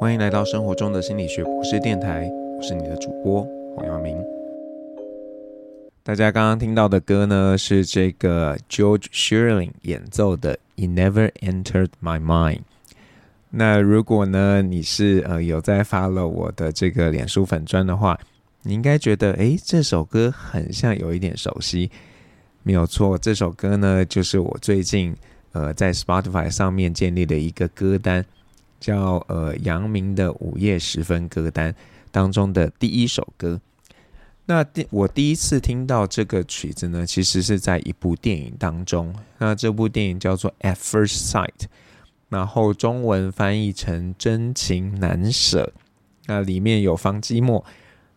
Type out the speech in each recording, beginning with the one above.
欢迎来到生活中的心理学博士电台，我是你的主播黄耀明。大家刚刚听到的歌呢，是这个 George Shearing 演奏的《It Never Entered My Mind》。那如果呢，你是呃有在 follow 我的这个脸书粉专的话，你应该觉得诶，这首歌很像有一点熟悉。没有错，这首歌呢，就是我最近呃在 Spotify 上面建立的一个歌单。叫呃杨明的午夜时分歌单当中的第一首歌。那第我第一次听到这个曲子呢，其实是在一部电影当中。那这部电影叫做《At First Sight》，然后中文翻译成《真情难舍》。那里面有方基墨。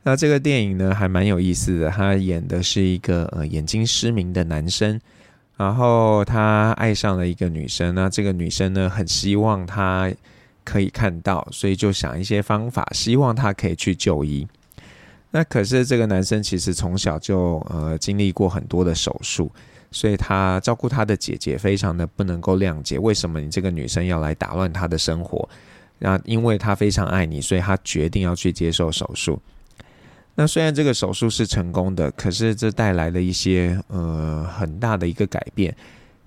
那这个电影呢还蛮有意思的，他演的是一个呃眼睛失明的男生，然后他爱上了一个女生。那这个女生呢很希望他。可以看到，所以就想一些方法，希望他可以去就医。那可是这个男生其实从小就呃经历过很多的手术，所以他照顾他的姐姐非常的不能够谅解，为什么你这个女生要来打乱他的生活？那因为他非常爱你，所以他决定要去接受手术。那虽然这个手术是成功的，可是这带来了一些呃很大的一个改变。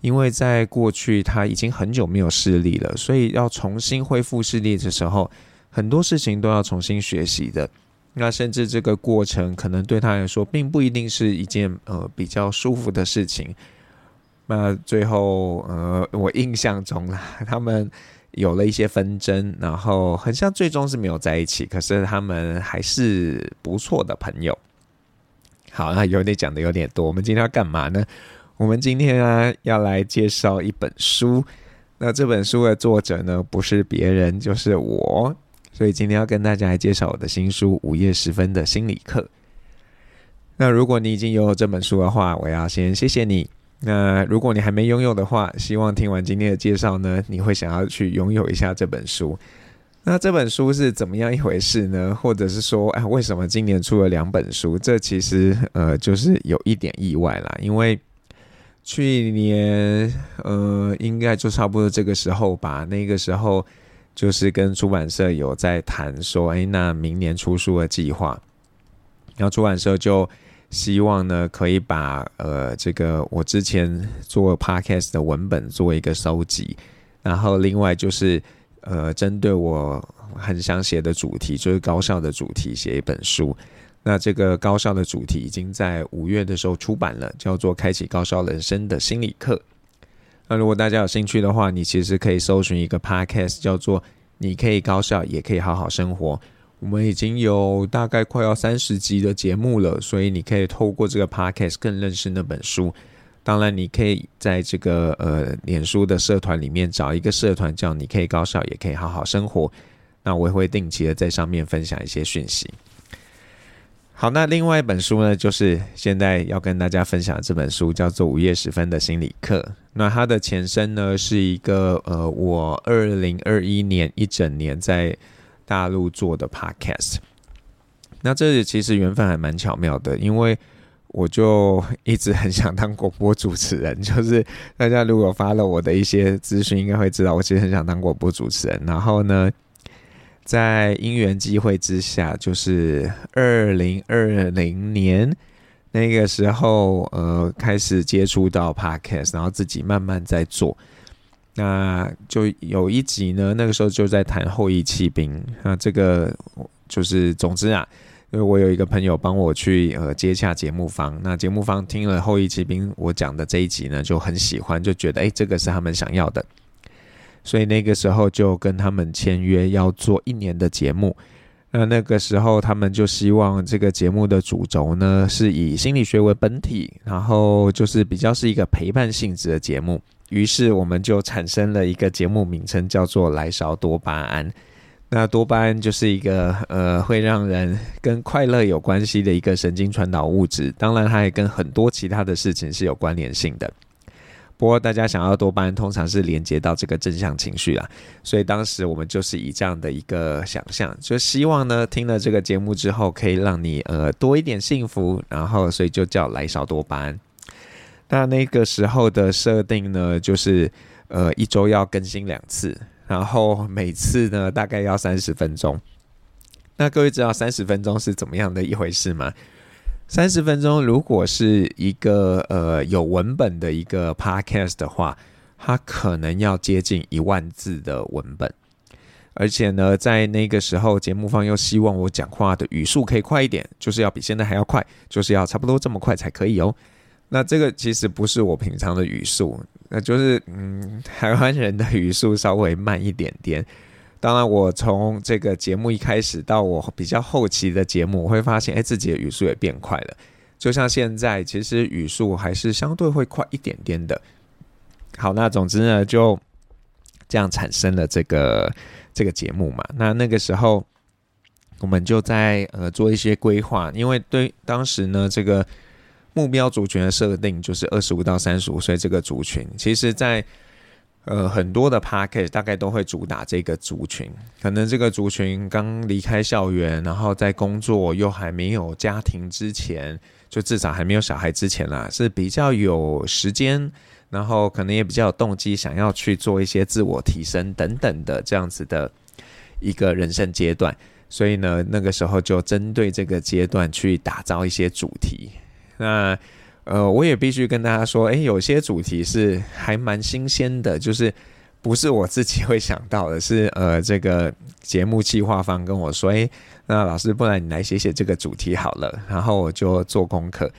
因为在过去他已经很久没有视力了，所以要重新恢复视力的时候，很多事情都要重新学习的。那甚至这个过程可能对他来说，并不一定是一件呃比较舒服的事情。那最后呃，我印象中 他们有了一些纷争，然后很像最终是没有在一起，可是他们还是不错的朋友。好，那有点讲的有点多，我们今天要干嘛呢？我们今天啊要来介绍一本书，那这本书的作者呢不是别人，就是我，所以今天要跟大家来介绍我的新书《午夜时分的心理课》。那如果你已经拥有这本书的话，我要先谢谢你。那如果你还没拥有的话，希望听完今天的介绍呢，你会想要去拥有一下这本书。那这本书是怎么样一回事呢？或者是说，哎，为什么今年出了两本书？这其实呃就是有一点意外啦，因为。去年，呃，应该就差不多这个时候吧。那个时候，就是跟出版社有在谈说，哎，那明年出书的计划。然后出版社就希望呢，可以把呃这个我之前做 podcast 的文本做一个收集，然后另外就是呃针对我很想写的主题，就是高效的主题，写一本书。那这个高效的主题已经在五月的时候出版了，叫做《开启高效人生的心理课》。那如果大家有兴趣的话，你其实可以搜寻一个 podcast，叫做“你可以高效，也可以好好生活”。我们已经有大概快要三十集的节目了，所以你可以透过这个 podcast 更认识那本书。当然，你可以在这个呃脸书的社团里面找一个社团，叫“你可以高效，也可以好好生活”。那我也会定期的在上面分享一些讯息。好，那另外一本书呢，就是现在要跟大家分享这本书，叫做《午夜时分的心理课》。那它的前身呢，是一个呃，我二零二一年一整年在大陆做的 podcast。那这里其实缘分还蛮巧妙的，因为我就一直很想当广播主持人。就是大家如果发了我的一些资讯，应该会知道我其实很想当广播主持人。然后呢，在因缘机会之下，就是二零二零年那个时候，呃，开始接触到 Podcast，然后自己慢慢在做。那就有一集呢，那个时候就在谈后翼弃兵。那这个就是总之啊，因为我有一个朋友帮我去呃接洽节目方，那节目方听了后翼弃兵我讲的这一集呢，就很喜欢，就觉得诶，这个是他们想要的。所以那个时候就跟他们签约，要做一年的节目。那那个时候他们就希望这个节目的主轴呢，是以心理学为本体，然后就是比较是一个陪伴性质的节目。于是我们就产生了一个节目名称，叫做“来勺多巴胺”。那多巴胺就是一个呃会让人跟快乐有关系的一个神经传导物质，当然它也跟很多其他的事情是有关联性的。不过，大家想要多巴胺，通常是连接到这个正向情绪啦，所以当时我们就是以这样的一个想象，就希望呢，听了这个节目之后，可以让你呃多一点幸福，然后所以就叫来少多巴胺。那那个时候的设定呢，就是呃一周要更新两次，然后每次呢大概要三十分钟。那各位知道三十分钟是怎么样的一回事吗？三十分钟如果是一个呃有文本的一个 podcast 的话，它可能要接近一万字的文本。而且呢，在那个时候，节目方又希望我讲话的语速可以快一点，就是要比现在还要快，就是要差不多这么快才可以哦。那这个其实不是我平常的语速，那就是嗯，台湾人的语速稍微慢一点点。当然，我从这个节目一开始到我比较后期的节目，我会发现，哎，自己的语速也变快了。就像现在，其实语速还是相对会快一点点的。好，那总之呢，就这样产生了这个。这个节目嘛，那那个时候我们就在呃做一些规划，因为对当时呢，这个目标族群的设定就是二十五到三十五岁这个族群。其实在，在呃很多的 podcast 大概都会主打这个族群，可能这个族群刚离开校园，然后在工作又还没有家庭之前，就至少还没有小孩之前啦，是比较有时间。然后可能也比较有动机，想要去做一些自我提升等等的这样子的一个人生阶段，所以呢，那个时候就针对这个阶段去打造一些主题。那呃，我也必须跟大家说，诶，有些主题是还蛮新鲜的，就是不是我自己会想到的，是呃，这个节目计划方跟我说，诶，那老师，不然你来写写这个主题好了，然后我就做功课。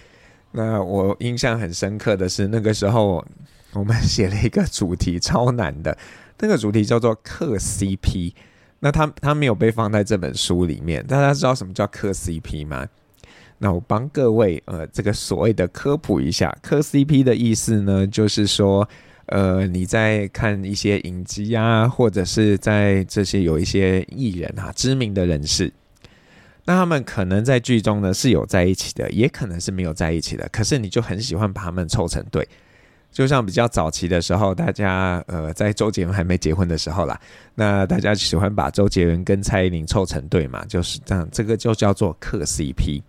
那我印象很深刻的是，那个时候我们写了一个主题超难的，那个主题叫做克 CP。那它它没有被放在这本书里面。大家知道什么叫克 CP 吗？那我帮各位呃这个所谓的科普一下，磕 CP 的意思呢，就是说呃你在看一些影集啊，或者是在这些有一些艺人啊，知名的人士。那他们可能在剧中呢是有在一起的，也可能是没有在一起的。可是你就很喜欢把他们凑成对，就像比较早期的时候，大家呃在周杰伦还没结婚的时候啦，那大家喜欢把周杰伦跟蔡依林凑成对嘛，就是这样，这个就叫做磕 CP。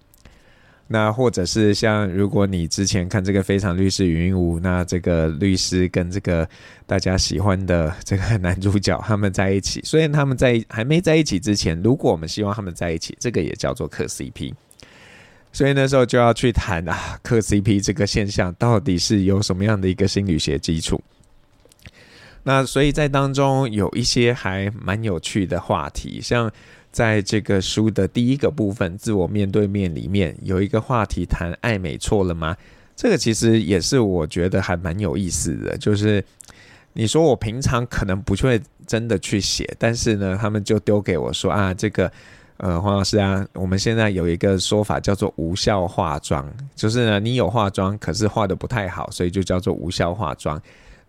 那或者是像，如果你之前看这个《非常律师云云》，那这个律师跟这个大家喜欢的这个男主角他们在一起，虽然他们在还没在一起之前，如果我们希望他们在一起，这个也叫做嗑 CP。所以那时候就要去谈啊，嗑 CP 这个现象到底是有什么样的一个心理学基础？那所以在当中有一些还蛮有趣的话题，像。在这个书的第一个部分“自我面对面”里面，有一个话题谈爱美错了吗？这个其实也是我觉得还蛮有意思的。就是你说我平常可能不会真的去写，但是呢，他们就丢给我说啊，这个呃，黄老师啊，我们现在有一个说法叫做无效化妆，就是呢，你有化妆，可是化得不太好，所以就叫做无效化妆。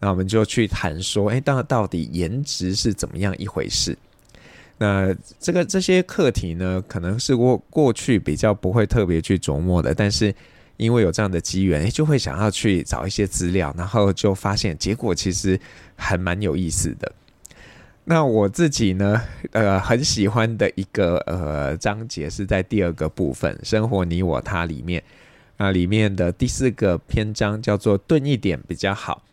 那我们就去谈说，哎，到到底颜值是怎么样一回事？那这个这些课题呢，可能是过过去比较不会特别去琢磨的，但是因为有这样的机缘，就会想要去找一些资料，然后就发现结果其实还蛮有意思的。那我自己呢，呃，很喜欢的一个呃章节是在第二个部分《生活你我他》里面，那里面的第四个篇章叫做“钝一点比较好”。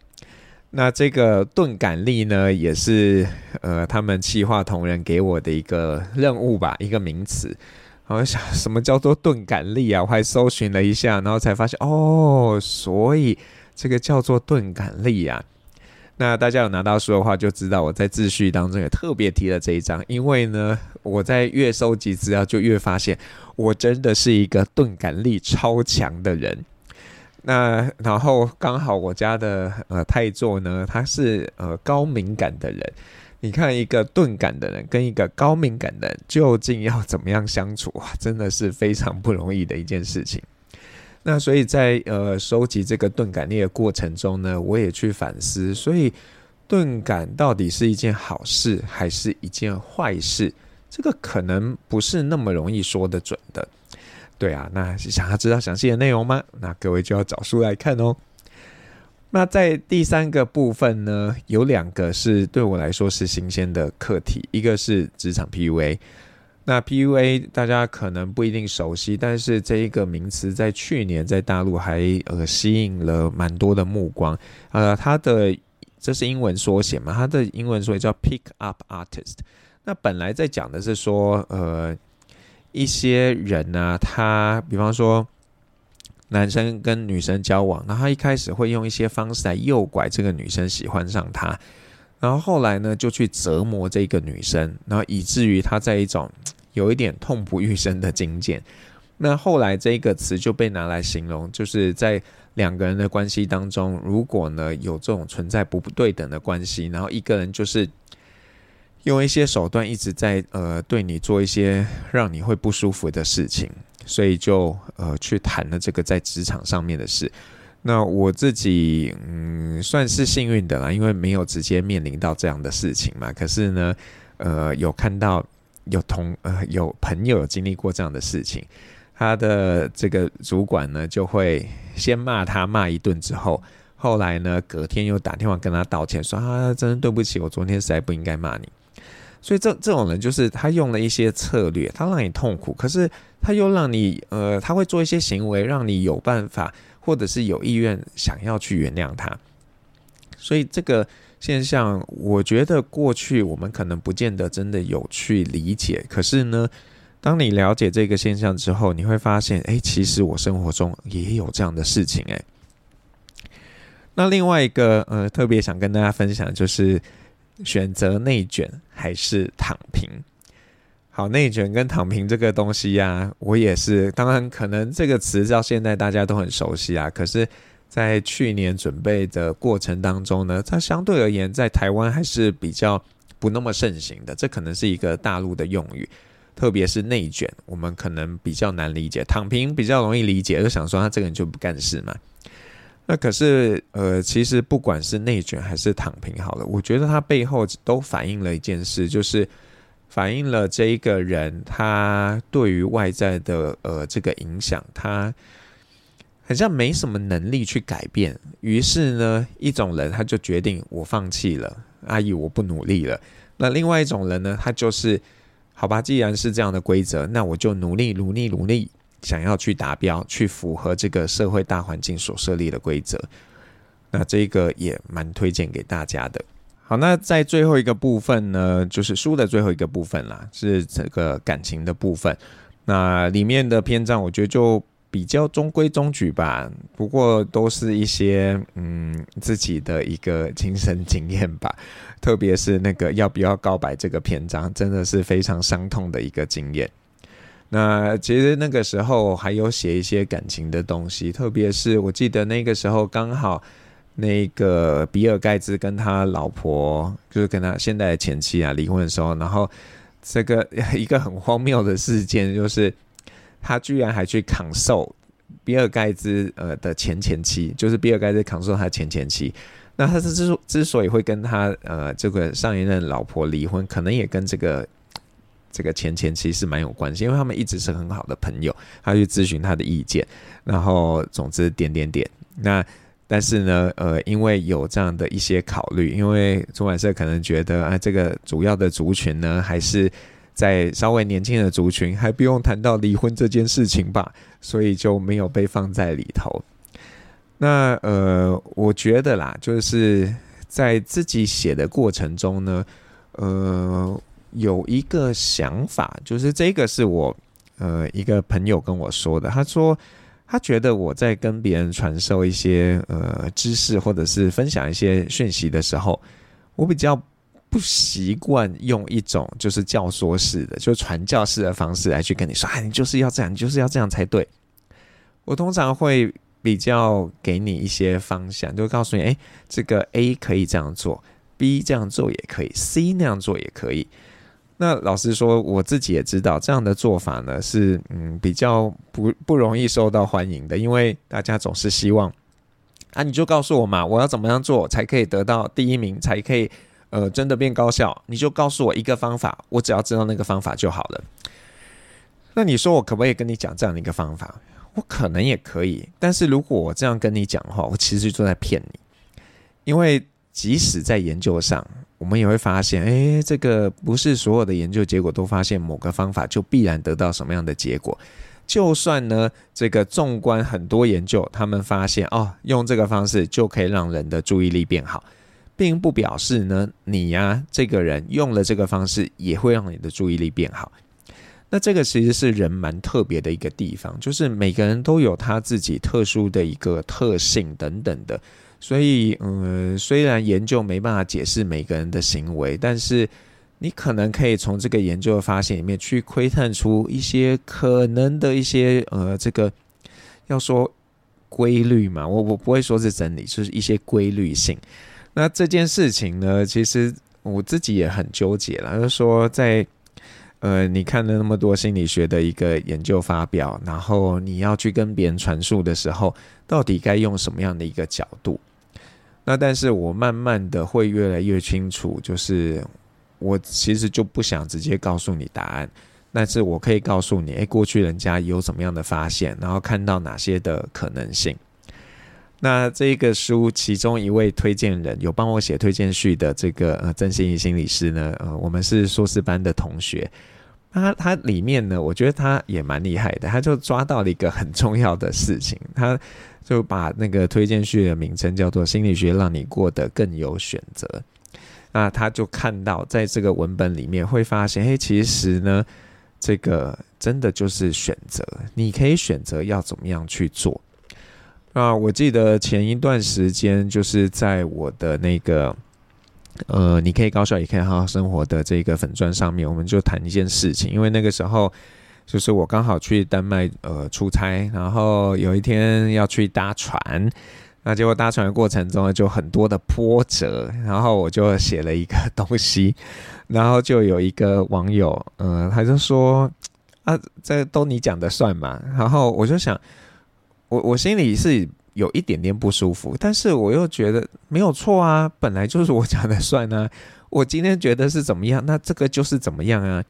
那这个钝感力呢，也是呃，他们企划同仁给我的一个任务吧，一个名词。我想，什么叫做钝感力啊？我还搜寻了一下，然后才发现哦，所以这个叫做钝感力啊。那大家有拿到书的话，就知道我在自序当中也特别提了这一章，因为呢，我在越收集资料，就越发现我真的是一个钝感力超强的人。那然后刚好我家的呃太座呢，他是呃高敏感的人。你看一个钝感的人跟一个高敏感的人，究竟要怎么样相处啊？真的是非常不容易的一件事情。那所以在呃收集这个钝感力的过程中呢，我也去反思，所以钝感到底是一件好事还是一件坏事？这个可能不是那么容易说得准的。对啊，那想要知道详细的内容吗？那各位就要找书来看哦。那在第三个部分呢，有两个是对我来说是新鲜的课题，一个是职场 PUA。那 PUA 大家可能不一定熟悉，但是这一个名词在去年在大陆还呃吸引了蛮多的目光。呃，它的这是英文缩写嘛？它的英文缩写叫 Pick Up Artist。那本来在讲的是说，呃，一些人呢、他比方说男生跟女生交往，然后他一开始会用一些方式来诱拐这个女生喜欢上他，然后后来呢就去折磨这个女生，然后以至于他在一种有一点痛不欲生的境界。那后来这个词就被拿来形容，就是在两个人的关系当中，如果呢有这种存在不不对等的关系，然后一个人就是。用一些手段一直在呃对你做一些让你会不舒服的事情，所以就呃去谈了这个在职场上面的事。那我自己嗯算是幸运的啦，因为没有直接面临到这样的事情嘛。可是呢，呃有看到有同呃有朋友有经历过这样的事情，他的这个主管呢就会先骂他骂一顿之后，后来呢隔天又打电话跟他道歉，说啊真的对不起，我昨天实在不应该骂你。所以这这种人就是他用了一些策略，他让你痛苦，可是他又让你呃，他会做一些行为，让你有办法或者是有意愿想要去原谅他。所以这个现象，我觉得过去我们可能不见得真的有去理解，可是呢，当你了解这个现象之后，你会发现，哎，其实我生活中也有这样的事情，哎。那另外一个呃，特别想跟大家分享就是。选择内卷还是躺平？好，内卷跟躺平这个东西呀、我也是。当然，可能这个词到现在大家都很熟悉啊。可是，在去年准备的过程当中呢，它相对而言在台湾还是比较不那么盛行的。这可能是一个大陆的用语，特别是内卷，我们可能比较难理解。躺平比较容易理解，就想说他这个人就不干事嘛。那可是，呃，其实不管是内卷还是躺平，好了，我觉得它背后都反映了一件事，就是反映了这一个人他对于外在的呃这个影响，他好像没什么能力去改变。于是呢，一种人他就决定我放弃了，阿姨我不努力了。那另外一种人呢，他就是好吧，既然是这样的规则，那我就努力努力努力。想要去达标，去符合这个社会大环境所设立的规则，那这个也蛮推荐给大家的。好，那在最后一个部分呢，就是书的最后一个部分啦，是这个感情的部分。那里面的篇章，我觉得就比较中规中矩吧，不过都是一些嗯自己的一个亲身经验吧。特别是那个要不要告白这个篇章，真的是非常伤痛的一个经验。那其实那个时候还有写一些感情的东西，特别是我记得那个时候刚好那个比尔盖茨跟他老婆，就是跟他现在的前妻啊离婚的时候，然后这个 一个很荒谬的事件就是他居然还去扛受比尔盖茨呃的前前妻，就是比尔盖茨扛受他前前妻。那他是之之所以会跟他呃这个上一任老婆离婚，可能也跟这个。这个前前妻是蛮有关系，因为他们一直是很好的朋友，他去咨询他的意见，然后总之点点点。那但是呢，呃，因为有这样的一些考虑，因为出版社可能觉得啊，这个主要的族群呢，还是在稍微年轻的族群，还不用谈到离婚这件事情吧，所以就没有被放在里头。那呃，我觉得啦，就是在自己写的过程中呢，呃。有一个想法，就是这个是我呃一个朋友跟我说的。他说他觉得我在跟别人传授一些呃知识，或者是分享一些讯息的时候，我比较不习惯用一种就是教唆式的，就传教式的方式来去跟你说，啊，你就是要这样，你就是要这样才对。我通常会比较给你一些方向，就告诉你，诶，这个 A 可以这样做，B 这样做也可以，C 那样做也可以。那老实说，我自己也知道这样的做法呢是嗯比较不不容易受到欢迎的，因为大家总是希望啊，你就告诉我嘛，我要怎么样做才可以得到第一名，才可以呃真的变高效？你就告诉我一个方法，我只要知道那个方法就好了。那你说我可不可以跟你讲这样的一个方法？我可能也可以，但是如果我这样跟你讲的话，我其实就在骗你，因为即使在研究上。我们也会发现，哎，这个不是所有的研究结果都发现某个方法就必然得到什么样的结果。就算呢，这个纵观很多研究，他们发现哦，用这个方式就可以让人的注意力变好，并不表示呢，你呀、这个人用了这个方式也会让你的注意力变好。那这个其实是人蛮特别的一个地方，就是每个人都有他自己特殊的一个特性等等的。所以，嗯，虽然研究没办法解释每个人的行为，但是你可能可以从这个研究的发现里面去窥探出一些可能的一些呃，这个要说规律嘛，我我不会说是真理，就是一些规律性。那这件事情呢，其实我自己也很纠结了，就是说在。呃，你看了那么多心理学的一个研究发表，然后你要去跟别人传述的时候，到底该用什么样的一个角度？那但是我慢慢的会越来越清楚，就是我其实就不想直接告诉你答案，但是我可以告诉你，诶，过去人家有什么样的发现，然后看到哪些的可能性。那这个书其中一位推荐人有帮我写推荐序的这个呃曾心怡心理师呢，呃，我们是硕士班的同学。他他里面呢，我觉得他也蛮厉害的，他就抓到了一个很重要的事情，他就把那个推荐序的名称叫做“心理学让你过得更有选择”。那他就看到在这个文本里面会发现，嘿，其实呢，这个真的就是选择，你可以选择要怎么样去做。啊，我记得前一段时间就是在我的那个。呃，你可以高效，也可以好好生活的这个粉专上面，我们就谈一件事情。因为那个时候，就是我刚好去丹麦呃出差，然后有一天要去搭船，那结果搭船的过程中，就很多的波折，然后我就写了一个东西，然后就有一个网友，呃，他就说啊，这都你讲的算嘛？然后我就想，我我心里是。有一点点不舒服，但是我又觉得没有错啊，本来就是我讲的算啊。我今天觉得是怎么样，那这个就是怎么样啊。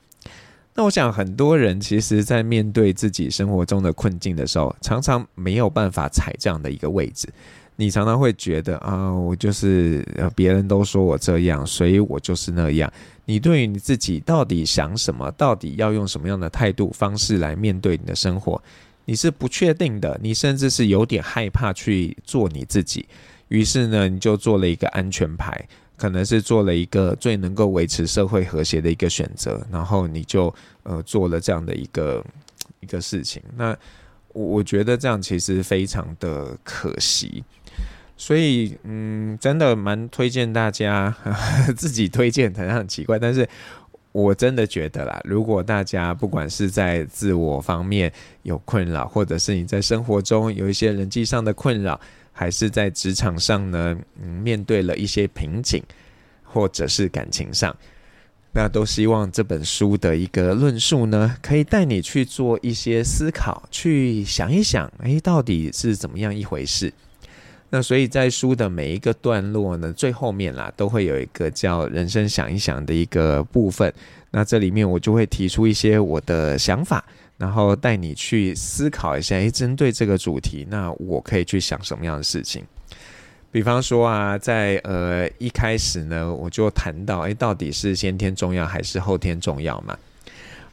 那我想很多人其实，在面对自己生活中的困境的时候，常常没有办法踩这样的一个位置。你常常会觉得啊，我就是别人都说我这样，所以我就是那样。你对于你自己到底想什么，到底要用什么样的态度方式来面对你的生活？你是不确定的，你甚至是有点害怕去做你自己，于是呢，你就做了一个安全牌，可能是做了一个最能够维持社会和谐的一个选择，然后你就呃做了这样的一个一个事情。那我我觉得这样其实非常的可惜，所以嗯，真的蛮推荐大家 自己推荐，好像很奇怪，但是。我真的觉得啦，如果大家不管是在自我方面有困扰，或者是你在生活中有一些人际上的困扰，还是在职场上呢，嗯，面对了一些瓶颈，或者是感情上，那都希望这本书的一个论述呢，可以带你去做一些思考，去想一想，诶，到底是怎么样一回事？那所以在书的每一个段落呢，最后面啦，都会有一个叫“人生想一想”的一个部分。那这里面我就会提出一些我的想法，然后带你去思考一下。诶，针对这个主题，那我可以去想什么样的事情？比方说啊，在呃一开始呢，我就谈到，诶，到底是先天重要还是后天重要嘛？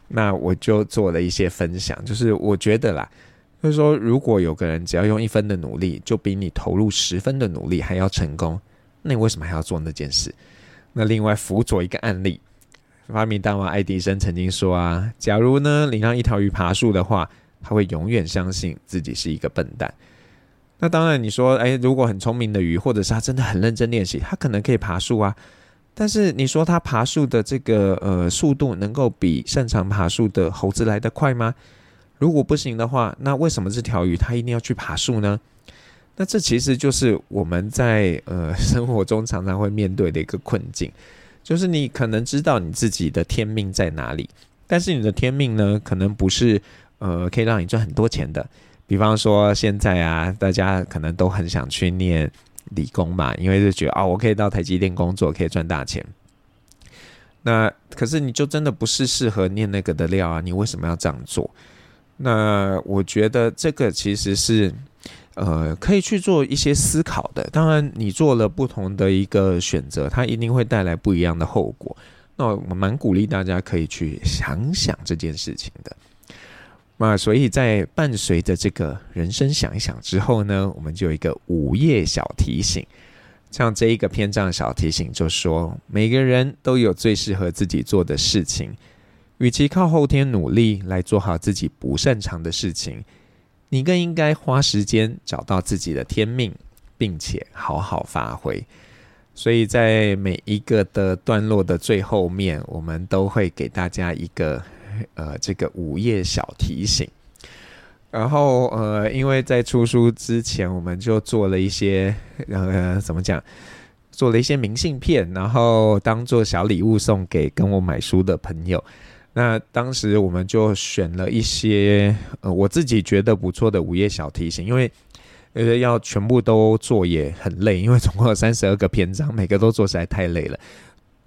那我就做了一些分享，就是我觉得啦。就是说，如果有个人只要用一分的努力，就比你投入十分的努力还要成功，那你为什么还要做那件事？那另外辅佐一个案例，发明大王爱迪生曾经说啊，假如呢你让一条鱼爬树的话，他会永远相信自己是一个笨蛋。那当然你说，哎，如果很聪明的鱼，或者是他真的很认真练习，他可能可以爬树啊。但是你说他爬树的这个呃速度，能够比擅长爬树的猴子来得快吗？如果不行的话，那为什么这条鱼它一定要去爬树呢？那这其实就是我们在呃生活中常常会面对的一个困境，就是你可能知道你自己的天命在哪里，但是你的天命呢，可能不是呃可以让你赚很多钱的。比方说现在啊，大家可能都很想去念理工嘛，因为就觉得啊、哦，我可以到台积电工作，可以赚大钱。那可是你就真的不是适合念那个的料啊，你为什么要这样做？那我觉得这个其实是，呃，可以去做一些思考的。当然，你做了不同的一个选择，它一定会带来不一样的后果。那我蛮鼓励大家可以去想想这件事情的。那所以在伴随着这个人生想一想之后呢，我们就有一个午夜小提醒。像这一个篇章小提醒就说，每个人都有最适合自己做的事情，与其靠后天努力来做好自己不擅长的事情，你更应该花时间找到自己的天命，并且好好发挥。所以在每一个的段落的最后面，我们都会给大家一个呃这个午夜小提醒。然后呃，因为在出书之前，我们就做了一些呃怎么讲，做了一些明信片，然后当做小礼物送给跟我买书的朋友。那当时我们就选了一些呃我自己觉得不错的午夜小提醒，因为。呃要全部都做也很累，因为总共有三十二个篇章，每个都做实在太累了。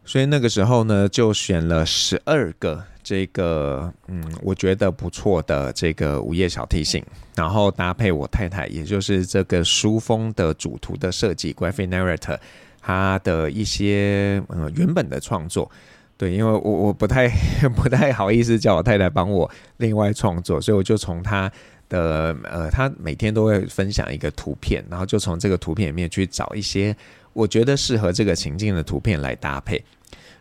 所以那个时候呢，就选了十二个这个嗯，我觉得不错的这个午夜小提醒，然后搭配我太太，也就是这个书封的主图的设计，Graphic Narrator，他的一些呃原本的创作。对，因为我我不太 不太好意思叫我太太帮我另外创作，所以我就从他。的呃，他每天都会分享一个图片，然后就从这个图片里面去找一些我觉得适合这个情境的图片来搭配。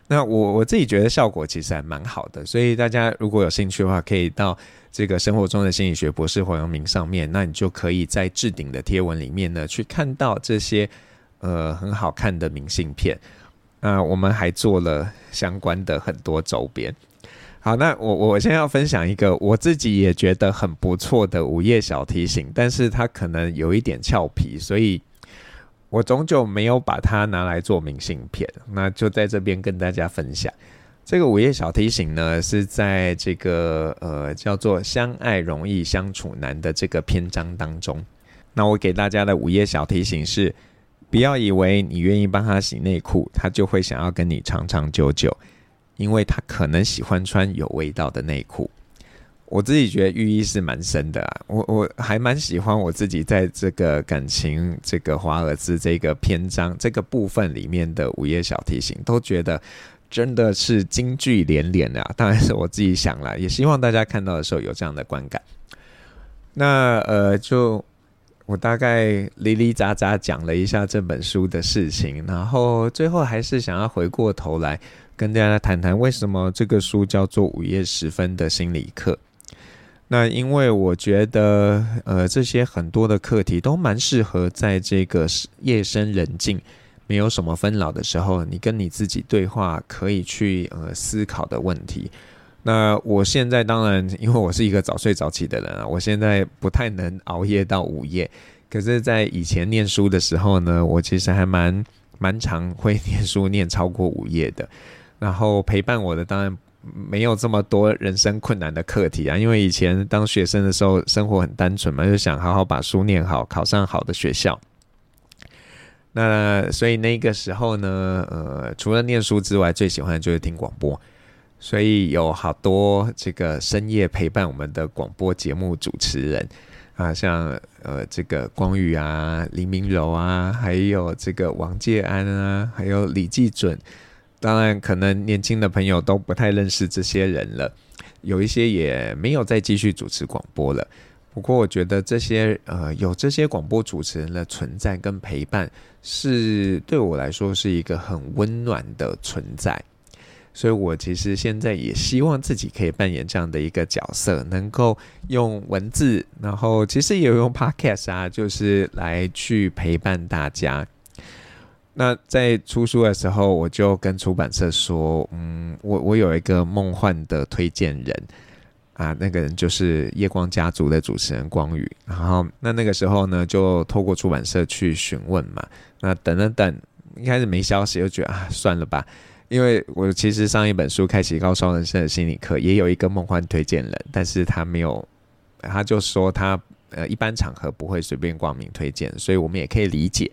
那我我自己觉得效果其实还蛮好的，所以大家如果有兴趣的话，可以到这个生活中的心理学博士黄阳明上面，那你就可以在置顶的贴文里面呢去看到这些呃很好看的明信片。那我们还做了相关的很多周边。好，那我我现在要分享一个我自己也觉得很不错的午夜小提醒，但是它可能有一点俏皮，所以我终究没有把它拿来做明信片。那就在这边跟大家分享这个午夜小提醒呢，是在这个呃叫做“相爱容易相处难”的这个篇章当中。那我给大家的午夜小提醒是：不要以为你愿意帮他洗内裤，他就会想要跟你长长久久。因为他可能喜欢穿有味道的内裤，我自己觉得寓意是蛮深的啊。我我还蛮喜欢我自己在这个感情这个华尔兹这个篇章这个部分里面的午夜小提醒，都觉得真的是金句连连啊。当然是我自己想了，也希望大家看到的时候有这样的观感。那呃，就我大概哩哩杂杂讲了一下这本书的事情，然后最后还是想要回过头来。跟大家谈谈为什么这个书叫做《午夜时分的心理课》。那因为我觉得，呃，这些很多的课题都蛮适合在这个夜深人静、没有什么纷扰的时候，你跟你自己对话，可以去呃思考的问题。那我现在当然，因为我是一个早睡早起的人啊，我现在不太能熬夜到午夜。可是，在以前念书的时候呢，我其实还蛮蛮常会念书念超过午夜的。然后陪伴我的当然没有这么多人生困难的课题啊，因为以前当学生的时候生活很单纯嘛，就想好好把书念好，考上好的学校。那所以那个时候呢，呃，除了念书之外，最喜欢的就是听广播，所以有好多这个深夜陪伴我们的广播节目主持人啊，像呃这个光宇啊、黎明柔啊，还有这个王介安啊，还有李继准。当然，可能年轻的朋友都不太认识这些人了，有一些也没有再继续主持广播了。不过，我觉得这些呃，有这些广播主持人的存在跟陪伴，是对我来说是一个很温暖的存在。所以我其实现在也希望自己可以扮演这样的一个角色，能够用文字，然后其实也用 Podcast 啊，就是来去陪伴大家。那在出书的时候，我就跟出版社说，嗯，我我有一个梦幻的推荐人啊，那个人就是夜光家族的主持人光宇。然后那那个时候呢，就透过出版社去询问嘛。那等了等，一开始没消息，就觉得啊，算了吧。因为我其实上一本书《开启高效人生的心理课》也有一个梦幻推荐人，但是他没有，他就说他呃一般场合不会随便挂名推荐，所以我们也可以理解。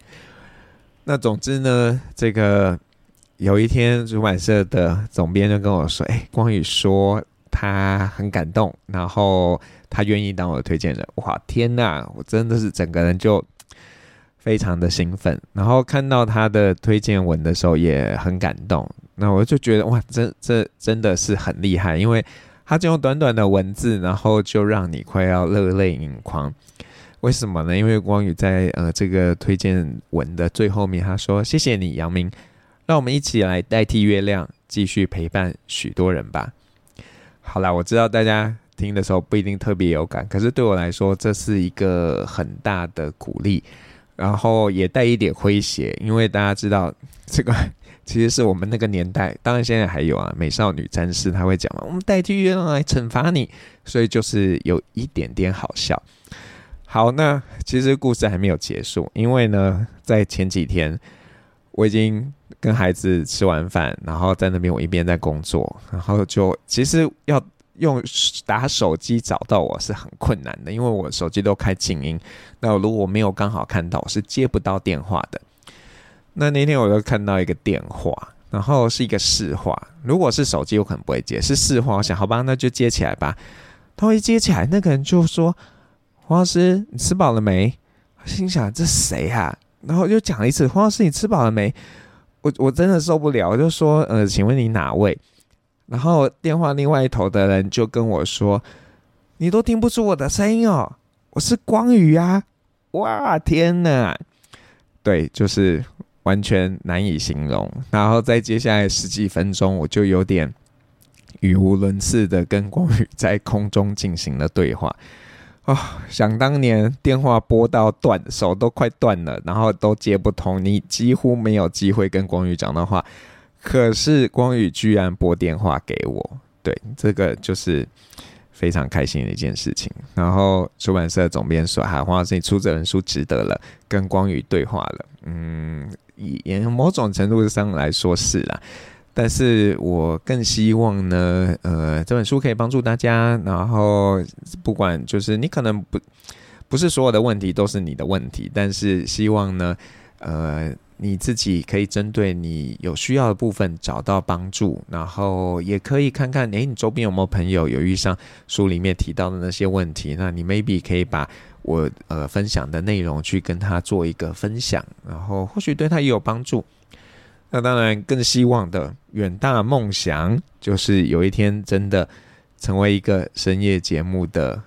那总之呢，这个有一天出版社的总编就跟我说：“哎，光宇说他很感动，然后他愿意当我的推荐人。”哇，天哪！我真的是整个人就非常的兴奋。然后看到他的推荐文的时候也很感动。那我就觉得哇，这这真的是很厉害，因为他就用短短的文字，然后就让你快要热泪盈眶。为什么呢？因为光宇在呃这个推荐文的最后面，他说：“谢谢你，杨明，让我们一起来代替月亮，继续陪伴许多人吧。”好啦，我知道大家听的时候不一定特别有感，可是对我来说，这是一个很大的鼓励，然后也带一点诙谐，因为大家知道这个。其实是我们那个年代，当然现在还有啊，美少女战士他会讲嘛，我们代替月亮来惩罚你，所以就是有一点点好笑。好，那其实故事还没有结束，因为呢，在前几天我已经跟孩子吃完饭，然后在那边我一边在工作，然后就其实要用打手机找到我是很困难的，因为我手机都开静音，那如果我没有刚好看到，是接不到电话的。那那天我就看到一个电话，然后是一个市话。如果是手机，我可能不会接；是市话，我想好吧，那就接起来吧。他一接起来，那个人就说：“黄老师，你吃饱了没？”心想这谁啊？然后又讲了一次：“黄老师，你吃饱了没？”我我真的受不了，我就说：“呃，请问你哪位？”然后电话另外一头的人就跟我说：“你都听不出我的声音哦，我是光宇啊！”哇，天哪！对，就是。完全难以形容，然后在接下来十几分钟，我就有点语无伦次的跟光宇在空中进行了对话。啊、哦，想当年电话拨到断，手都快断了，然后都接不通，你几乎没有机会跟光宇讲的话。可是光宇居然拨电话给我，对，这个就是非常开心的一件事情。然后出版社总编说：“哈，黄老师，你出这本书值得了，跟光宇对话了。”嗯。以某种程度上来说是啦，但是我更希望呢，呃，这本书可以帮助大家。然后不管就是你可能不不是所有的问题都是你的问题，但是希望呢，呃，你自己可以针对你有需要的部分找到帮助，然后也可以看看，诶，你周边有没有朋友有遇上书里面提到的那些问题？那你 maybe 可以把。我呃分享的内容去跟他做一个分享，然后或许对他也有帮助。那当然更希望的远大梦想就是有一天真的成为一个深夜节目的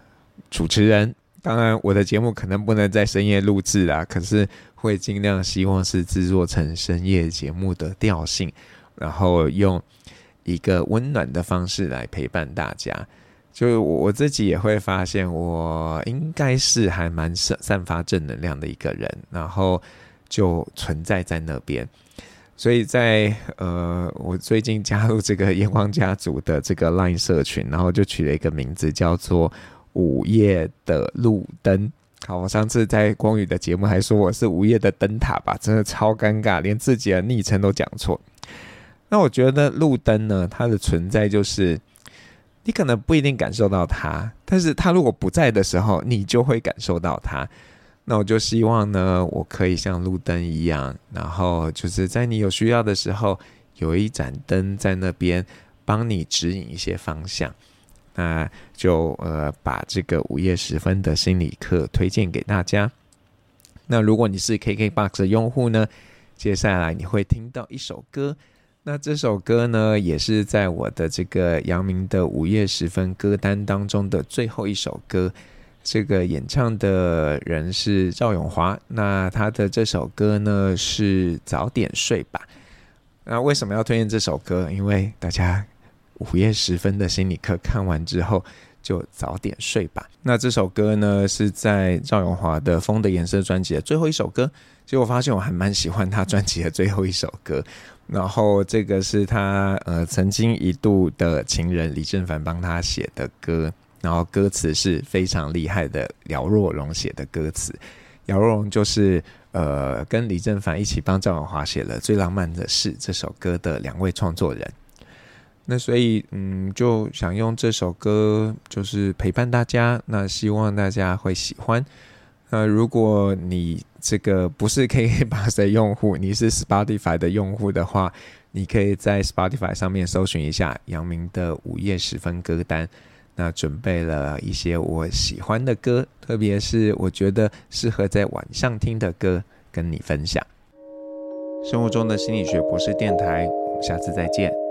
主持人。当然我的节目可能不能在深夜录制啦，可是会尽量希望是制作成深夜节目的调性，然后用一个温暖的方式来陪伴大家。就我自己也会发现，我应该是还蛮散散发正能量的一个人，然后就存在在那边。所以在呃，我最近加入这个炎黄家族的这个 Line 社群，然后就取了一个名字叫做“午夜的路灯”。好，我上次在光宇的节目还说我是午夜的灯塔吧，真的超尴尬，连自己的昵称都讲错。那我觉得路灯呢，它的存在就是。你可能不一定感受到它，但是它如果不在的时候，你就会感受到它。那我就希望呢，我可以像路灯一样，然后就是在你有需要的时候，有一盏灯在那边帮你指引一些方向。那就呃，把这个午夜时分的心理课推荐给大家。那如果你是 KKBOX 的用户呢，接下来你会听到一首歌。那这首歌呢，也是在我的这个阳明的午夜时分歌单当中的最后一首歌。这个演唱的人是赵永华。那他的这首歌呢，是早点睡吧。那为什么要推荐这首歌？因为大家午夜时分的心理课看完之后，就早点睡吧。那这首歌呢，是在赵永华的《风的颜色》专辑的最后一首歌。其实我发现我还蛮喜欢他专辑的最后一首歌。然后这个是他呃曾经一度的情人李正凡帮他写的歌，然后歌词是非常厉害的姚若龙写的歌词，姚若龙就是呃跟李正凡一起帮赵永华写了《最浪漫的事》这首歌的两位创作人。那所以嗯就想用这首歌就是陪伴大家，那希望大家会喜欢。那如果你这个不是 KKBOX 的用户，你是 Spotify 的用户的话，你可以在 Spotify 上面搜寻一下阳明的午夜时分歌单。那准备了一些我喜欢的歌，特别是我觉得适合在晚上听的歌，跟你分享。生活中的心理学博士电台，我们下次再见。